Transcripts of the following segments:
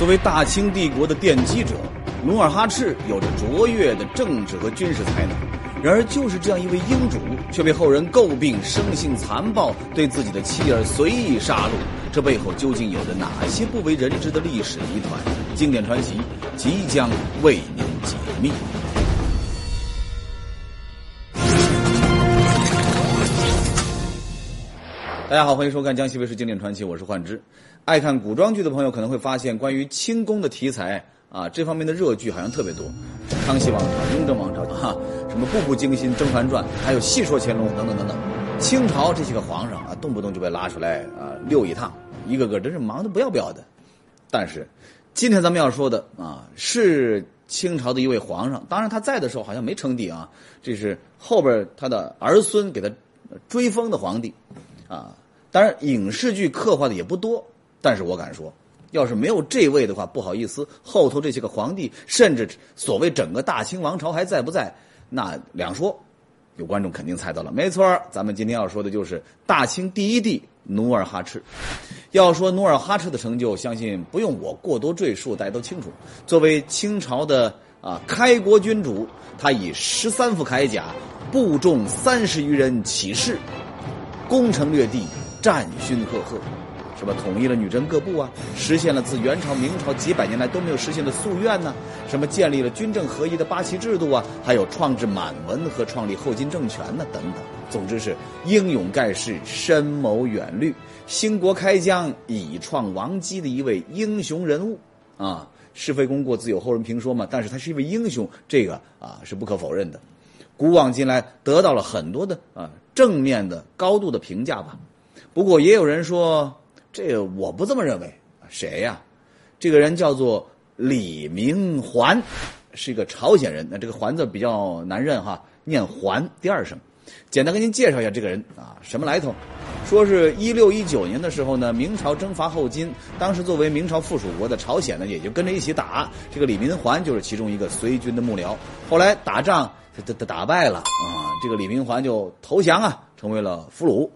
作为大清帝国的奠基者，努尔哈赤有着卓越的政治和军事才能。然而，就是这样一位英主，却被后人诟病生性残暴，对自己的妻儿随意杀戮。这背后究竟有着哪些不为人知的历史谜团？经典传奇即将为您解密。大家好，欢迎收看江西卫视经典传奇，我是幻之。爱看古装剧的朋友可能会发现，关于清宫的题材啊，这方面的热剧好像特别多。康熙王朝、雍正王朝，哈，什么《步步惊心》《甄嬛传》，还有《戏说乾隆》等等等等。清朝这些个皇上啊，动不动就被拉出来啊溜一趟，一个个真是忙得不要不要的。但是，今天咱们要说的啊，是清朝的一位皇上。当然他在的时候好像没称帝啊，这是后边他的儿孙给他追封的皇帝啊。当然，影视剧刻画的也不多，但是我敢说，要是没有这位的话，不好意思，后头这些个皇帝，甚至所谓整个大清王朝还在不在，那两说。有观众肯定猜到了，没错咱们今天要说的就是大清第一帝努尔哈赤。要说努尔哈赤的成就，相信不用我过多赘述，大家都清楚。作为清朝的啊开国君主，他以十三副铠甲，部众三十余人起事，攻城略地。战勋赫赫，什么统一了女真各部啊，实现了自元朝、明朝几百年来都没有实现的夙愿呢？什么建立了军政合一的八旗制度啊？还有创制满文和创立后金政权呢？等等。总之是英勇盖世、深谋远虑、兴国开疆、以创王基的一位英雄人物啊！是非功过自有后人评说嘛。但是他是一位英雄，这个啊是不可否认的。古往今来得到了很多的啊正面的高度的评价吧。不过也有人说，这我不这么认为。谁呀？这个人叫做李明环，是一个朝鲜人。那这个“环”字比较难认哈，念“环”第二声。简单给您介绍一下这个人啊，什么来头？说是一六一九年的时候呢，明朝征伐后金，当时作为明朝附属国的朝鲜呢，也就跟着一起打。这个李明环就是其中一个随军的幕僚。后来打仗他他打败了啊，这个李明环就投降啊，成为了俘虏。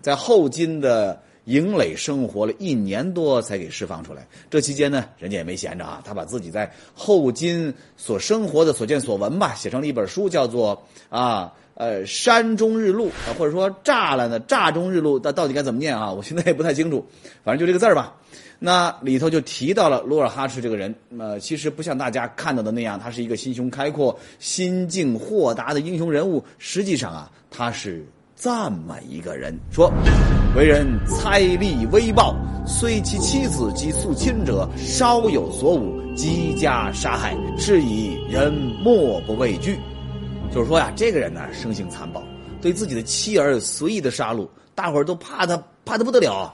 在后金的营垒生活了一年多，才给释放出来。这期间呢，人家也没闲着啊，他把自己在后金所生活的所见所闻吧，写成了一本书，叫做啊呃山中日录啊，或者说栅栏的栅中日录，那到底该怎么念啊？我现在也不太清楚，反正就这个字儿吧。那里头就提到了努尔哈赤这个人，呃，其实不像大家看到的那样，他是一个心胸开阔、心境豁达的英雄人物。实际上啊，他是。这么一个人说，为人财力微暴，虽其妻子及宿亲者稍有所侮，即加杀害，是以人莫不畏惧。就是说呀，这个人呢，生性残暴，对自己的妻儿随意的杀戮，大伙儿都怕他，怕的不得了。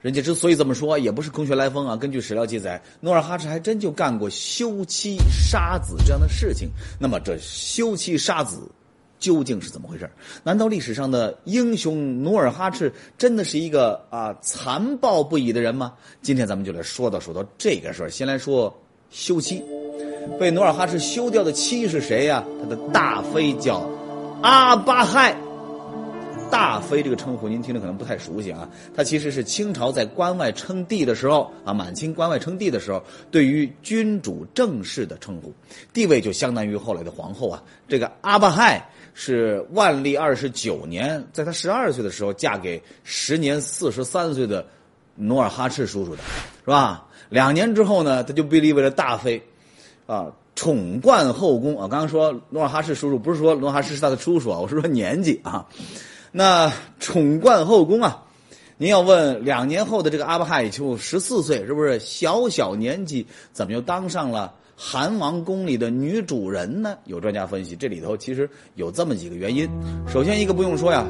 人家之所以这么说，也不是空穴来风啊。根据史料记载，努尔哈赤还真就干过休妻杀子这样的事情。那么，这休妻杀子。究竟是怎么回事？难道历史上的英雄努尔哈赤真的是一个啊残暴不已的人吗？今天咱们就来说道说道这个事儿。先来说休妻，被努尔哈赤休掉的妻是谁呀？他的大妃叫阿巴亥。大妃这个称呼您听着可能不太熟悉啊，她其实是清朝在关外称帝的时候啊，满清关外称帝的时候，对于君主正式的称呼，地位就相当于后来的皇后啊。这个阿巴亥。是万历二十九年，在他十二岁的时候嫁给时年四十三岁的努尔哈赤叔叔的，是吧？两年之后呢，他就被立为了大妃，啊，宠冠后宫啊。刚刚说努尔哈赤叔叔，不是说努尔哈赤是他的叔叔啊，我是说年纪啊。那宠冠后宫啊，您要问两年后的这个阿巴亥就十四岁，是不是小小年纪怎么又当上了？韩王宫里的女主人呢？有专家分析，这里头其实有这么几个原因。首先一个不用说呀，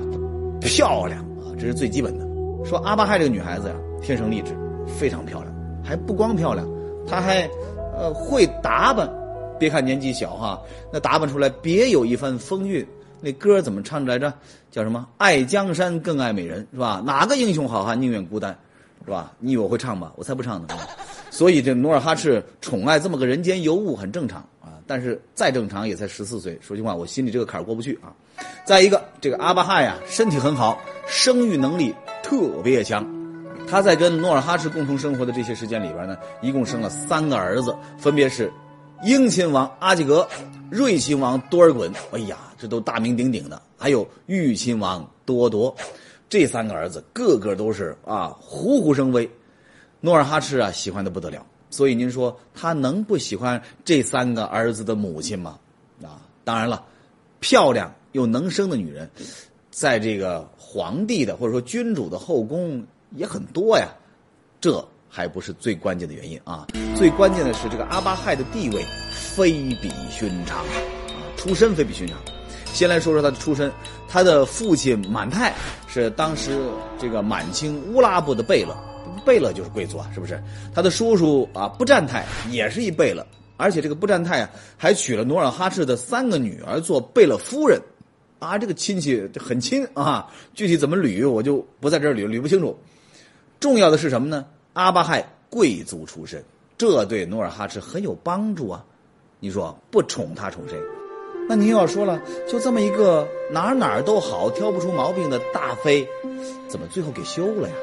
漂亮啊，这是最基本的。说阿巴亥这个女孩子呀，天生丽质，非常漂亮，还不光漂亮，她还呃会打扮。别看年纪小哈，那打扮出来别有一番风韵。那歌怎么唱来着？叫什么？爱江山更爱美人，是吧？哪个英雄好汉宁愿孤单，是吧？你以为我会唱吗？我才不唱呢。所以这努尔哈赤宠爱这么个人间尤物很正常啊，但是再正常也才十四岁。说句话，我心里这个坎儿过不去啊。再一个，这个阿巴亥呀，身体很好，生育能力特别强，他在跟努尔哈赤共同生活的这些时间里边呢，一共生了三个儿子，分别是英亲王阿济格、瑞亲王多尔衮，哎呀，这都大名鼎鼎的，还有裕亲王多铎，这三个儿子个个都是啊，虎虎生威。努尔哈赤啊，喜欢的不得了，所以您说他能不喜欢这三个儿子的母亲吗？啊，当然了，漂亮又能生的女人，在这个皇帝的或者说君主的后宫。也很多呀，这还不是最关键的原因啊！最关键的是这个阿巴亥的地位非比寻常，啊，出身非比寻常。先来说说他的出身，他的父亲满泰是当时这个满清乌拉部的贝勒，贝勒就是贵族啊，是不是？他的叔叔啊不占泰也是一贝勒，而且这个不占泰啊还娶了努尔哈赤的三个女儿做贝勒夫人，啊，这个亲戚很亲啊，具体怎么捋我就不在这儿捋，捋不清楚。重要的是什么呢？阿巴亥贵族出身，这对努尔哈赤很有帮助啊！你说不宠他宠谁？那您又要说了，就这么一个哪哪都好、挑不出毛病的大妃，怎么最后给休了呀？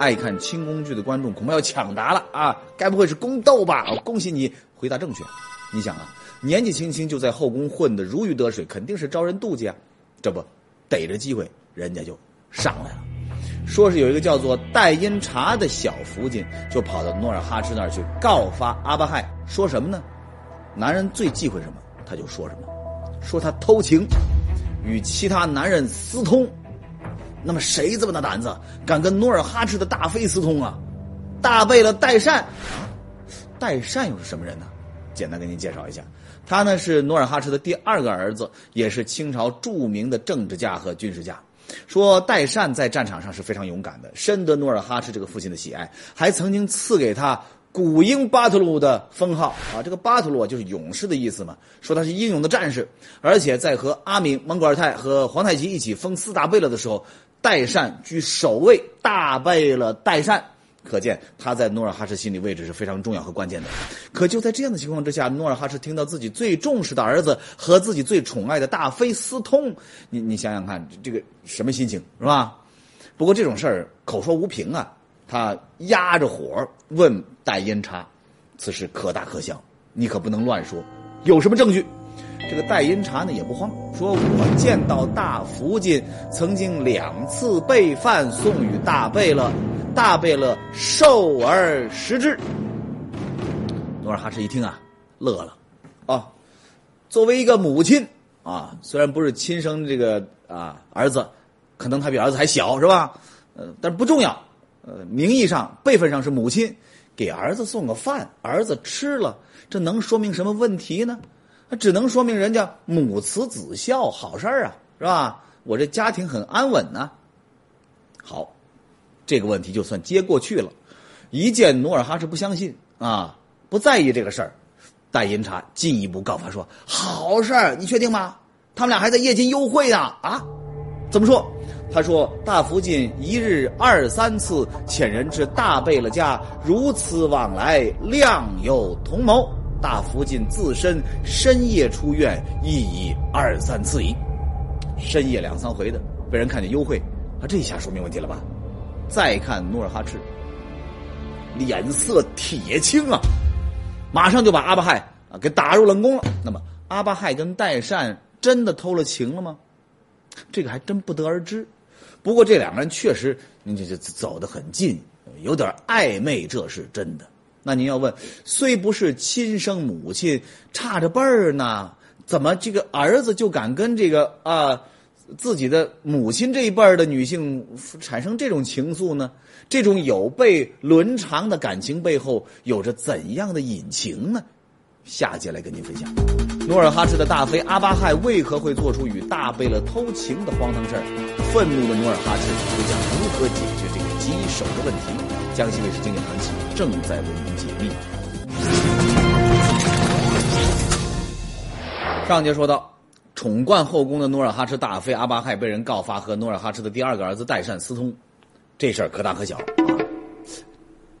爱看清宫剧的观众恐怕要抢答了啊！该不会是宫斗吧？恭喜你回答正确。你想啊，年纪轻轻就在后宫混得如鱼得水，肯定是招人妒忌啊！这不，逮着机会人家就上来了。说是有一个叫做戴因察的小福晋，就跑到努尔哈赤那儿去告发阿巴亥，说什么呢？男人最忌讳什么，他就说什么，说他偷情，与其他男人私通。那么谁这么大胆子，敢跟努尔哈赤的大妃私通啊？大贝勒代善，代善又是什么人呢？简单给您介绍一下，他呢是努尔哈赤的第二个儿子，也是清朝著名的政治家和军事家。说代善在战场上是非常勇敢的，深得努尔哈赤这个父亲的喜爱，还曾经赐给他古英巴图鲁的封号啊。这个巴图鲁就是勇士的意思嘛，说他是英勇的战士。而且在和阿敏、蒙古尔泰和皇太极一起封四大贝勒的时候，代善居首位，大败了代善。可见他在努尔哈赤心里位置是非常重要和关键的。可就在这样的情况之下，努尔哈赤听到自己最重视的儿子和自己最宠爱的大妃私通，你你想想看，这个什么心情是吧？不过这种事儿口说无凭啊，他压着火问戴因察，此事可大可小，你可不能乱说，有什么证据？这个戴因察呢也不慌，说我见到大福晋曾经两次被犯送与大贝勒。大贝勒受而食之。努尔哈赤一听啊，乐了，啊，作为一个母亲啊，虽然不是亲生这个啊儿子，可能他比儿子还小是吧？呃，但不重要，呃，名义上辈分上是母亲，给儿子送个饭，儿子吃了，这能说明什么问题呢？那只能说明人家母慈子孝，好事儿啊，是吧？我这家庭很安稳呢。好。这个问题就算接过去了，一见努尔哈赤不相信啊，不在意这个事儿，戴银察进一步告发说：“好事儿，你确定吗？他们俩还在夜间幽会呢啊？怎么说？他说大福晋一日二三次遣人至大贝勒家，如此往来，量有同谋。大福晋自身深夜出院，一已二三次矣。深夜两三回的，被人看见幽会，啊，这下说明问题了吧？”再看努尔哈赤，脸色铁青啊，马上就把阿巴亥啊给打入冷宫了。那么阿巴亥跟代善真的偷了情了吗？这个还真不得而知。不过这两个人确实，你这这走得很近，有点暧昧，这是真的。那您要问，虽不是亲生母亲，差着辈儿呢，怎么这个儿子就敢跟这个啊？自己的母亲这一辈儿的女性产生这种情愫呢？这种有悖伦常的感情背后有着怎样的隐情呢？下节来跟您分享。努尔哈赤的大妃阿巴亥为何会做出与大贝勒偷情的荒唐事儿？愤怒的努尔哈赤又将如何解决这个棘手的问题？江西卫视经典传奇正在为您解密。上节说到。宠冠后宫的努尔哈赤大妃阿巴亥被人告发和努尔哈赤的第二个儿子代善私通，这事儿可大可小啊。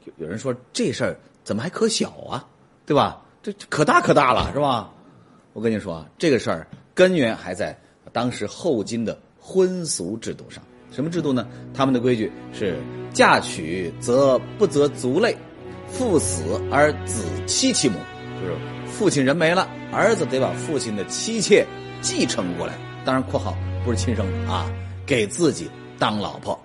有有人说这事儿怎么还可小啊？对吧？这可大可大了是吧？我跟你说啊，这个事儿根源还在当时后金的婚俗制度上。什么制度呢？他们的规矩是：嫁娶则不择族类，父死而子妻其母，就是父亲人没了，儿子得把父亲的妻妾继承过来。当然（括号不是亲生的啊），给自己当老婆。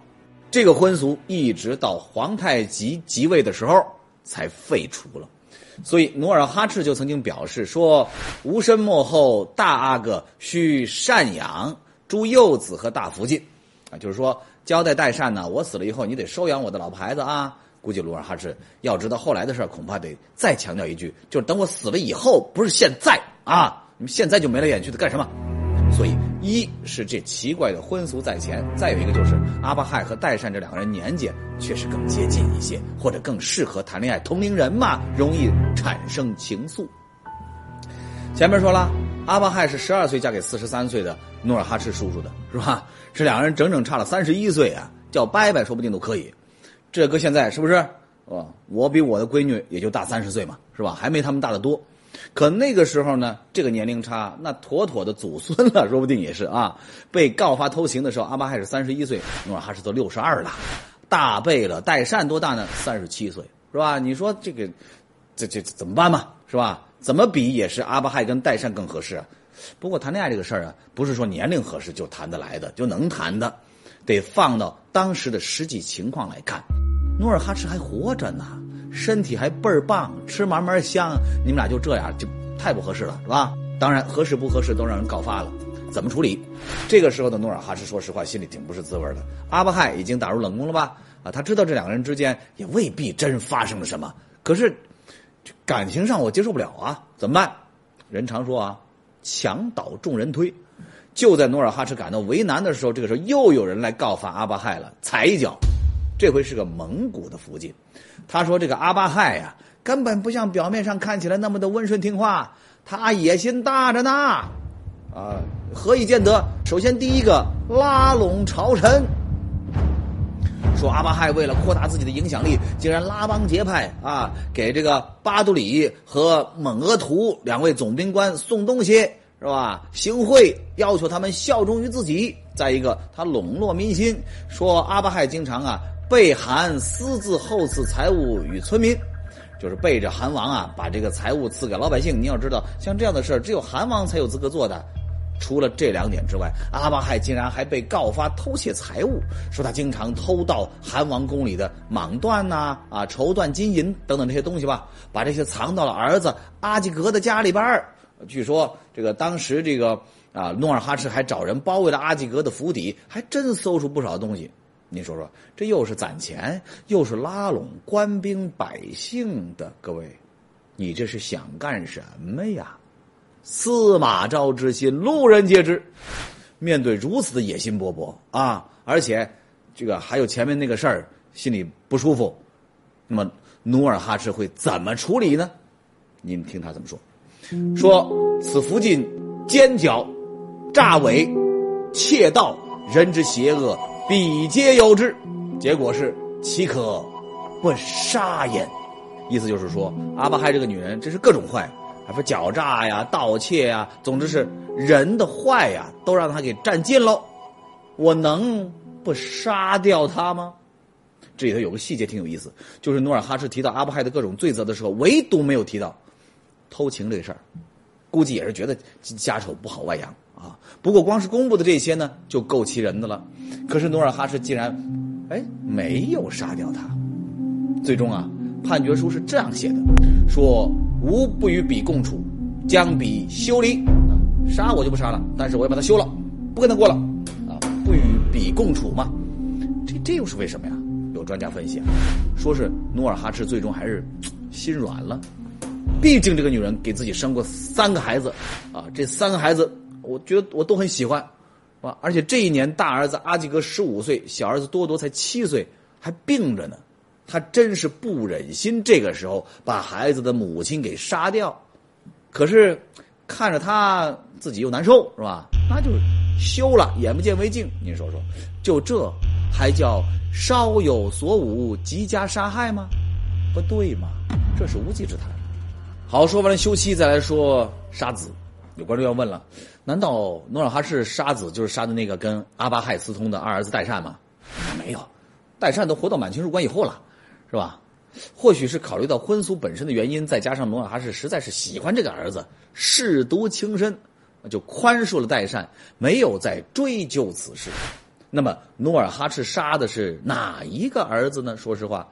这个婚俗一直到皇太极即位的时候才废除了。所以努尔哈赤就曾经表示说：“无身莫后，大阿哥需赡养诸幼子和大福晋。”啊，就是说交代代善呢，我死了以后，你得收养我的老婆孩子啊。估计努尔哈赤要知道后来的事儿，恐怕得再强调一句，就是等我死了以后，不是现在啊！你们现在就眉来眼去的干什么？所以，一是这奇怪的婚俗在前，再有一个就是阿巴亥和代善这两个人年纪确实更接近一些，或者更适合谈恋爱，同龄人嘛，容易产生情愫。前面说了，阿巴亥是十二岁嫁给四十三岁的努尔哈赤叔叔的，是吧？这两个人整整差了三十一岁啊，叫伯伯说不定都可以。这搁现在是不是？啊，我比我的闺女也就大三十岁嘛，是吧？还没他们大得多。可那个时候呢，这个年龄差，那妥妥的祖孙了，说不定也是啊。被告发偷情的时候，阿巴亥是三十一岁，努尔哈赤都六十二了，大贝了。代善多大呢？三十七岁，是吧？你说这个，这这怎么办嘛？是吧？怎么比也是阿巴亥跟代善更合适啊？不过谈恋爱这个事儿啊，不是说年龄合适就谈得来的，就能谈的，得放到当时的实际情况来看。努尔哈赤还活着呢。身体还倍儿棒，吃嘛嘛香，你们俩就这样就太不合适了，是吧？当然合适不合适都让人告发了，怎么处理？这个时候的努尔哈赤说实话心里挺不是滋味的。阿巴亥已经打入冷宫了吧？啊，他知道这两个人之间也未必真发生了什么，可是感情上我接受不了啊，怎么办？人常说啊，墙倒众人推。就在努尔哈赤感到为难的时候，这个时候又有人来告发阿巴亥了，踩一脚。这回是个蒙古的福晋，他说：“这个阿巴亥呀，根本不像表面上看起来那么的温顺听话，他野心大着呢。啊，何以见得？首先，第一个拉拢朝臣，说阿巴亥为了扩大自己的影响力，竟然拉帮结派啊，给这个巴都里和蒙额图两位总兵官送东西，是吧？行贿，要求他们效忠于自己。再一个，他笼络民心，说阿巴亥经常啊。”背韩私自厚赐财物与村民，就是背着韩王啊，把这个财物赐给老百姓。你要知道，像这样的事儿，只有韩王才有资格做的。除了这两点之外，阿巴亥竟然还被告发偷窃财物，说他经常偷盗韩王宫里的蟒缎呐、啊绸缎、金银等等这些东西吧，把这些藏到了儿子阿济格的家里边儿。据说这个当时这个啊，努尔哈赤还找人包围了阿济格的府邸，还真搜出不少东西。您说说，这又是攒钱，又是拉拢官兵百姓的，各位，你这是想干什么呀？司马昭之心，路人皆知。面对如此的野心勃勃啊，而且这个还有前面那个事儿，心里不舒服，那么努尔哈赤会怎么处理呢？您听他怎么说？说此福晋奸狡、诈伪、窃盗，人之邪恶。彼皆有之，结果是岂可不杀焉？意思就是说，阿巴亥这个女人真是各种坏，还说狡诈呀、盗窃呀，总之是人的坏呀，都让他给占尽了。我能不杀掉他吗？这里头有个细节挺有意思，就是努尔哈赤提到阿巴亥的各种罪责的时候，唯独没有提到偷情这个事儿，估计也是觉得家丑不好外扬。啊，不过光是公布的这些呢，就够气人的了。可是努尔哈赤竟然，哎，没有杀掉他。最终啊，判决书是这样写的：说吾不与彼共处，将彼休离。杀我就不杀了，但是我要把他休了，不跟他过了。啊，不与彼共处嘛，这这又是为什么呀？有专家分析啊，说是努尔哈赤最终还是心软了。毕竟这个女人给自己生过三个孩子，啊，这三个孩子。我觉得我都很喜欢，啊！而且这一年大儿子阿济格十五岁，小儿子多多才七岁，还病着呢。他真是不忍心这个时候把孩子的母亲给杀掉，可是看着他自己又难受，是吧？那就休了，眼不见为净。您说说，就这还叫稍有所悟，即加杀害吗？不对嘛，这是无稽之谈。好，说完了休妻，再来说杀子。有观众要问了：难道努尔哈赤杀子就是杀的那个跟阿巴亥私通的二儿子代善吗？没有，代善都活到满清入关以后了，是吧？或许是考虑到婚俗本身的原因，再加上努尔哈赤实在是喜欢这个儿子，舐犊情深，就宽恕了代善，没有再追究此事。那么努尔哈赤杀的是哪一个儿子呢？说实话，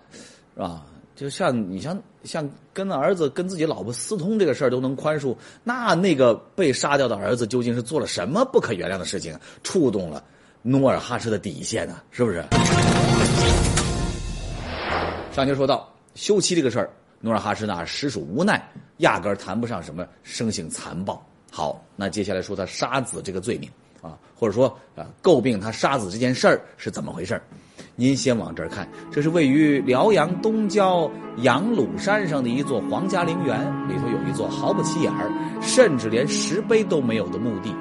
是吧？就像你像像跟儿子跟自己老婆私通这个事儿都能宽恕，那那个被杀掉的儿子究竟是做了什么不可原谅的事情，触动了努尔哈赤的底线呢？是不是？上节说到休妻这个事儿，努尔哈赤那实属无奈，压根儿谈不上什么生性残暴。好，那接下来说他杀子这个罪名啊，或者说啊诟病他杀子这件事儿是怎么回事儿？您先往这儿看，这是位于辽阳东郊杨鲁山上的一座皇家陵园，里头有一座毫不起眼儿，甚至连石碑都没有的墓地，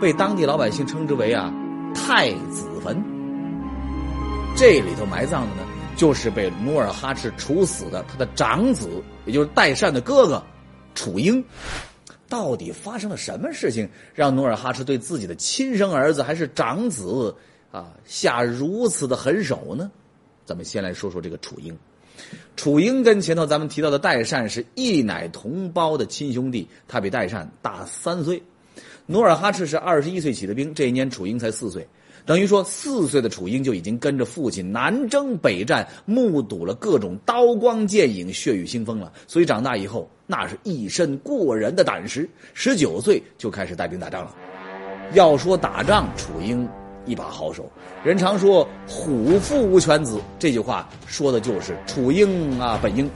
被当地老百姓称之为啊太子坟。这里头埋葬的呢，就是被努尔哈赤处死的他的长子，也就是代善的哥哥楚英。到底发生了什么事情，让努尔哈赤对自己的亲生儿子还是长子？啊，下如此的狠手呢？咱们先来说说这个楚英。楚英跟前头咱们提到的代善是一奶同胞的亲兄弟，他比代善大三岁。努尔哈赤是二十一岁起的兵，这一年楚英才四岁，等于说四岁的楚英就已经跟着父亲南征北战，目睹了各种刀光剑影、血雨腥风了。所以长大以后，那是一身过人的胆识。十九岁就开始带兵打仗了。要说打仗，楚英。一把好手，人常说“虎父无犬子”，这句话说的就是楚英啊，本英。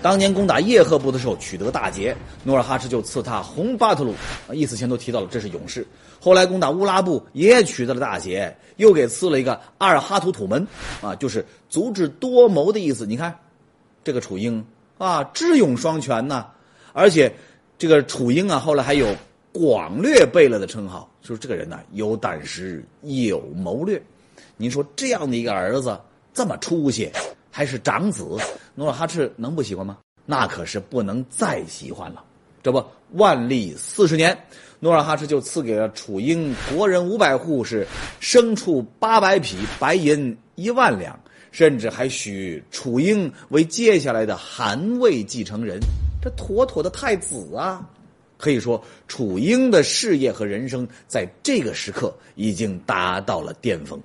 当年攻打叶赫部的时候取得大捷，努尔哈赤就赐他红巴特鲁，意思前头提到了，这是勇士。后来攻打乌拉部也取得了大捷，又给赐了一个阿尔哈图土门，啊，就是足智多谋的意思。你看，这个楚英啊，智勇双全呐，而且这个楚英啊，后来还有。广略贝勒的称号，说这个人呢有胆识有谋略。您说这样的一个儿子这么出息，还是长子，努尔哈赤能不喜欢吗？那可是不能再喜欢了。这不，万历四十年，努尔哈赤就赐给了楚英国人五百户，是牲畜八百匹，白银一万两，甚至还许楚英为接下来的汗位继承人，这妥妥的太子啊！可以说，楚英的事业和人生在这个时刻已经达到了巅峰。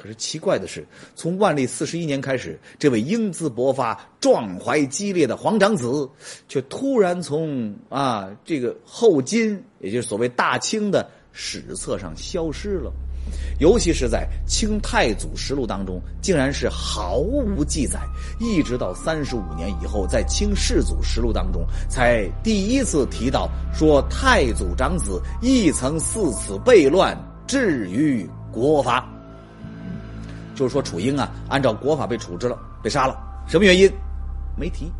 可是奇怪的是，从万历四十一年开始，这位英姿勃发、壮怀激烈的皇长子，却突然从啊这个后金，也就是所谓大清的史册上消失了。尤其是在《清太祖实录》当中，竟然是毫无记载，一直到三十五年以后，在《清世祖实录》当中才第一次提到说太祖长子亦曾四此悖乱，至于国法。就是说楚英啊，按照国法被处置了，被杀了，什么原因？没提。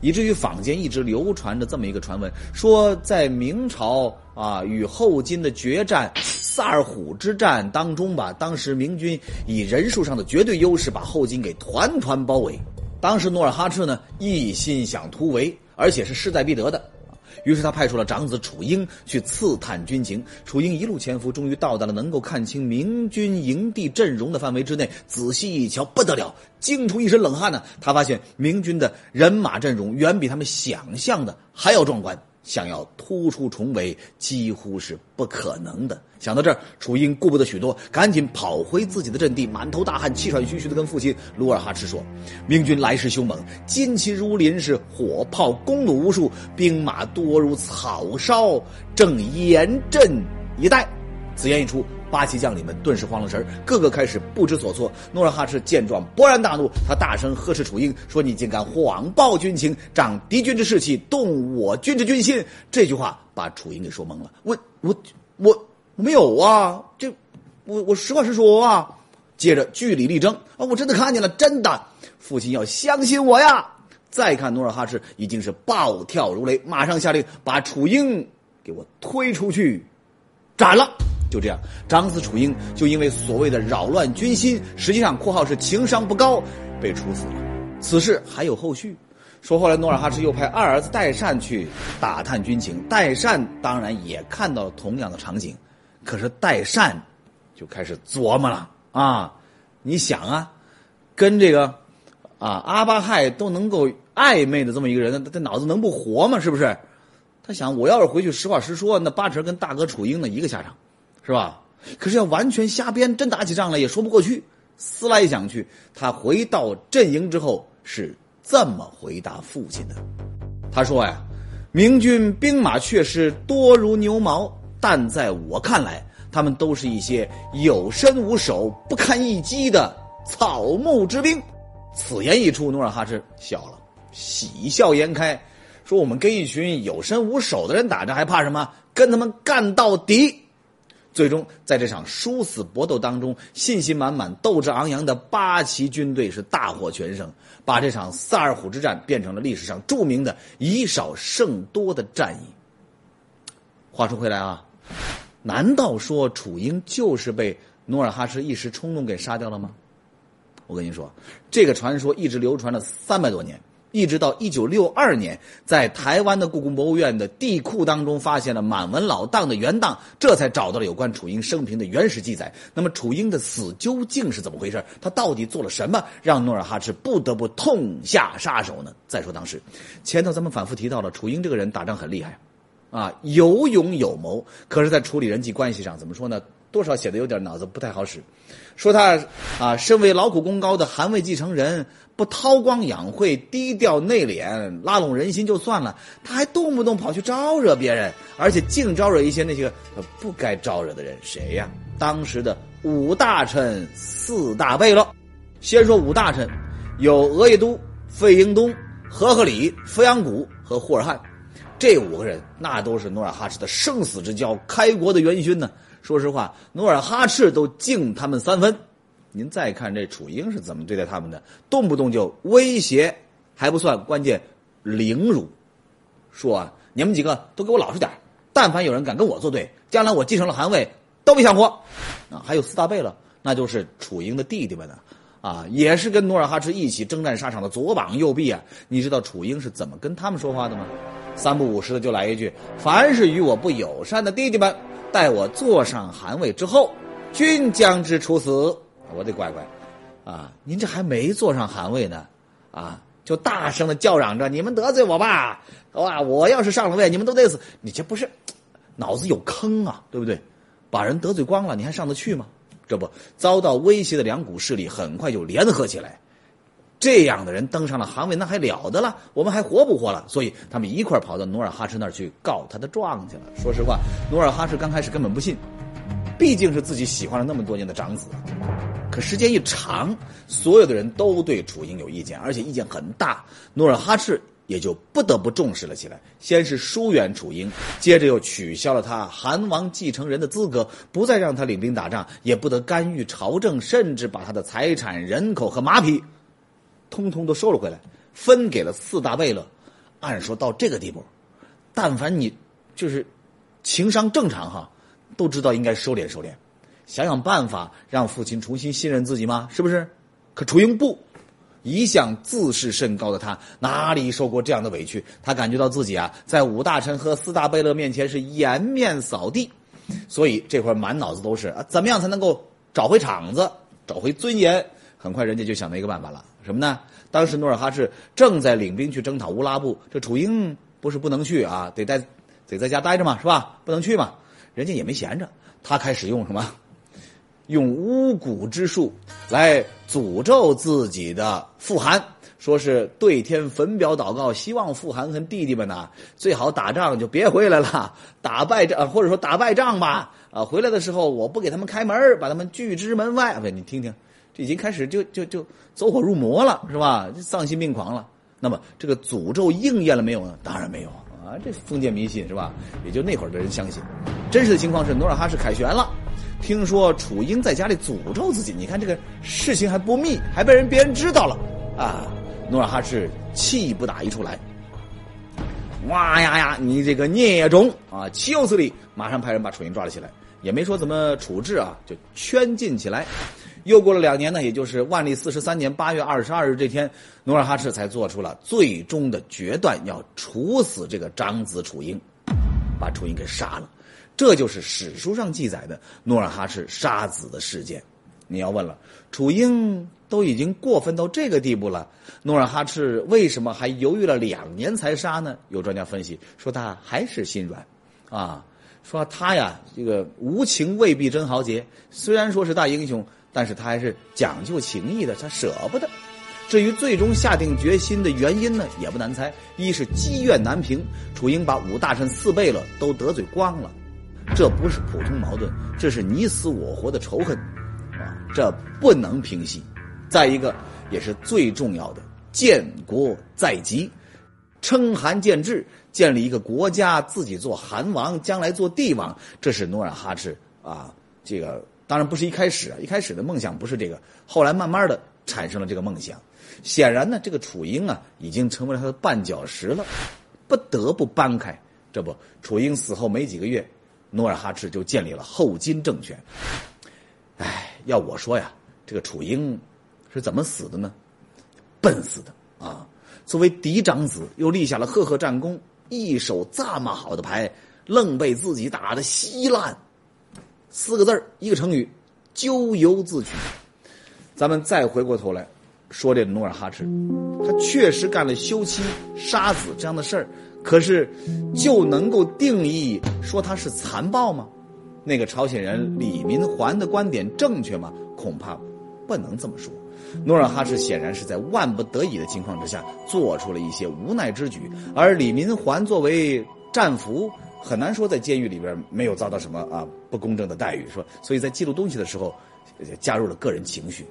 以至于坊间一直流传着这么一个传闻，说在明朝啊与后金的决战萨尔浒之战当中吧，当时明军以人数上的绝对优势把后金给团团包围，当时努尔哈赤呢一心想突围，而且是势在必得的。于是他派出了长子楚英去刺探军情。楚英一路潜伏，终于到达了能够看清明军营地阵容的范围之内。仔细一瞧，不得了，惊出一身冷汗呢。他发现明军的人马阵容远比他们想象的还要壮观。想要突出重围，几乎是不可能的。想到这儿，楚英顾不得许多，赶紧跑回自己的阵地，满头大汗、气喘吁吁的跟父亲努尔哈赤说：“明军来势凶猛，金骑如林，是火炮弓弩无数，兵马多如草烧，正严阵以待。”此言一出。八旗将领们顿时慌了神个个开始不知所措。努尔哈赤见状勃然大怒，他大声呵斥楚英说：“你竟敢谎报军情，长敌军之士气，动我军之军心！”这句话把楚英给说懵了。我我我没有啊，这我我实话实说啊。接着据理力争啊，我真的看见了，真的，父亲要相信我呀。再看努尔哈赤已经是暴跳如雷，马上下令把楚英给我推出去斩了。就这样，长子楚英就因为所谓的扰乱军心，实际上（括号是情商不高）被处死了。此事还有后续。说后来努尔哈赤又派二儿子代善去打探军情，代善当然也看到了同样的场景，可是代善就开始琢磨了啊，你想啊，跟这个啊阿巴亥都能够暧昧的这么一个人，他脑子能不活吗？是不是？他想，我要是回去实话实说，那八成跟大哥楚英的一个下场，是吧？可是要完全瞎编，真打起仗来也说不过去。思来想去，他回到阵营之后是这么回答父亲的：“他说呀，明军兵马确实多如牛毛，但在我看来，他们都是一些有身无手、不堪一击的草木之兵。”此言一出，努尔哈赤笑了，喜笑颜开，说：“我们跟一群有身无手的人打仗，还怕什么？跟他们干到底！”最终，在这场殊死搏斗当中，信心满满、斗志昂扬的八旗军队是大获全胜，把这场萨尔浒之战变成了历史上著名的以少胜多的战役。话说回来啊，难道说楚英就是被努尔哈赤一时冲动给杀掉了吗？我跟你说，这个传说一直流传了三百多年。一直到一九六二年，在台湾的故宫博物院的地库当中发现了满文老档的原档，这才找到了有关楚英生平的原始记载。那么楚英的死究竟是怎么回事？他到底做了什么，让努尔哈赤不得不痛下杀手呢？再说当时，前头咱们反复提到了，楚英这个人打仗很厉害，啊，有勇有谋，可是，在处理人际关系上，怎么说呢？多少写的有点脑子不太好使。说他啊，身为劳苦功高的韩魏继承人，不韬光养晦、低调内敛、拉拢人心就算了，他还动不动跑去招惹别人，而且净招惹一些那些不该招惹的人。谁呀？当时的五大臣、四大贝勒。先说五大臣，有额亦都、费英东、和合里、扶阳谷和霍尔汉，这五个人那都是努尔哈赤的生死之交、开国的元勋呢。说实话，努尔哈赤都敬他们三分。您再看这楚英是怎么对待他们的，动不动就威胁，还不算关键，凌辱，说啊，你们几个都给我老实点但凡有人敢跟我作对，将来我继承了汗位，都别想活。啊，还有四大贝勒，那就是楚英的弟弟们呢，啊，也是跟努尔哈赤一起征战沙场的左膀右臂啊。你知道楚英是怎么跟他们说话的吗？三不五时的就来一句：“凡是与我不友善的弟弟们。”待我坐上汗位之后，均将之处死。我的乖乖，啊，您这还没坐上汗位呢，啊，就大声的叫嚷着：“你们得罪我吧！哇，我要是上了位，你们都得死！”你这不是脑子有坑啊，对不对？把人得罪光了，你还上得去吗？这不遭到威胁的两股势力很快就联合起来。这样的人登上了汗位，那还了得了？我们还活不活了？所以他们一块跑到努尔哈赤那儿去告他的状去了。说实话，努尔哈赤刚开始根本不信，毕竟是自己喜欢了那么多年的长子。可时间一长，所有的人都对楚英有意见，而且意见很大，努尔哈赤也就不得不重视了起来。先是疏远楚英，接着又取消了他韩王继承人的资格，不再让他领兵打仗，也不得干预朝政，甚至把他的财产、人口和马匹。通通都收了回来，分给了四大贝勒。按说到这个地步，但凡你就是情商正常哈，都知道应该收敛收敛，想想办法让父亲重新信任自己吗？是不是？可楚英不，一向自视甚高的他，哪里受过这样的委屈？他感觉到自己啊，在五大臣和四大贝勒面前是颜面扫地，所以这会儿满脑子都是啊，怎么样才能够找回场子，找回尊严？很快，人家就想到一个办法了。什么呢？当时努尔哈赤正在领兵去征讨乌拉部，这楚英不是不能去啊，得在得在家待着嘛，是吧？不能去嘛，人家也没闲着，他开始用什么？用巫蛊之术来诅咒自己的富汗，说是对天焚表祷告，希望富汗和弟弟们呐最好打仗就别回来了，打败仗或者说打败仗吧，啊，回来的时候我不给他们开门，把他们拒之门外。不，你听听。已经开始就就就走火入魔了，是吧？丧心病狂了。那么这个诅咒应验了没有呢？当然没有啊！这封建迷信是吧？也就那会儿的人相信。真实的情况是努尔哈赤凯旋了，听说楚英在家里诅咒自己。你看这个事情还不密，还被人别人知道了啊！努尔哈赤气不打一处来，哇呀呀！你这个孽种啊！岂有此理！马上派人把楚英抓了起来，也没说怎么处置啊，就圈禁起来。又过了两年呢，也就是万历四十三年八月二十二日这天，努尔哈赤才做出了最终的决断，要处死这个长子楚英，把楚英给杀了。这就是史书上记载的努尔哈赤杀子的事件。你要问了，楚英都已经过分到这个地步了，努尔哈赤为什么还犹豫了两年才杀呢？有专家分析说他还是心软，啊，说他呀这个无情未必真豪杰，虽然说是大英雄，但是他还是讲究情义的，他舍不得。至于最终下定决心的原因呢，也不难猜，一是积怨难平，楚英把五大臣四贝勒都得罪光了。这不是普通矛盾，这是你死我活的仇恨，啊，这不能平息。再一个，也是最重要的，建国在即，称韩建制，建立一个国家，自己做韩王，将来做帝王，这是努尔哈赤啊。这个当然不是一开始啊，一开始的梦想不是这个，后来慢慢的产生了这个梦想。显然呢，这个楚英啊，已经成为了他的绊脚石了，不得不搬开。这不，楚英死后没几个月。努尔哈赤就建立了后金政权。哎，要我说呀，这个楚英是怎么死的呢？笨死的啊！作为嫡长子，又立下了赫赫战功，一手这么好的牌，愣被自己打得稀烂。四个字儿，一个成语，咎由自取。咱们再回过头来说这努尔哈赤，他确实干了休妻杀子这样的事儿。可是，就能够定义说他是残暴吗？那个朝鲜人李民环的观点正确吗？恐怕不能这么说。努尔哈赤显然是在万不得已的情况之下做出了一些无奈之举，而李民环作为战俘，很难说在监狱里边没有遭到什么啊不公正的待遇，说所以在记录东西的时候加入了个人情绪，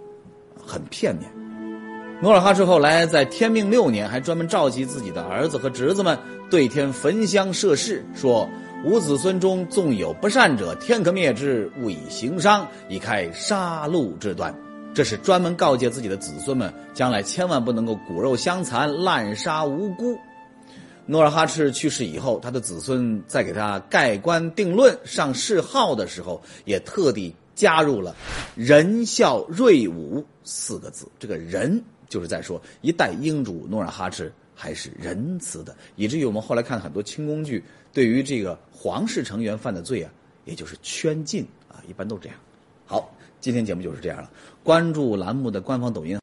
很片面。努尔哈赤后来在天命六年，还专门召集自己的儿子和侄子们，对天焚香设誓，说：“吾子孙中纵有不善者，天可灭之，勿以行伤，以开杀戮之端。”这是专门告诫自己的子孙们，将来千万不能够骨肉相残，滥杀无辜。努尔哈赤去世以后，他的子孙在给他盖棺定论、上谥号的时候，也特地加入了“仁孝瑞武”四个字。这个“仁”。就是在说，一代英主努尔哈赤还是仁慈的，以至于我们后来看很多清宫剧，对于这个皇室成员犯的罪啊，也就是圈禁啊，一般都这样。好，今天节目就是这样了。关注栏目的官方抖音。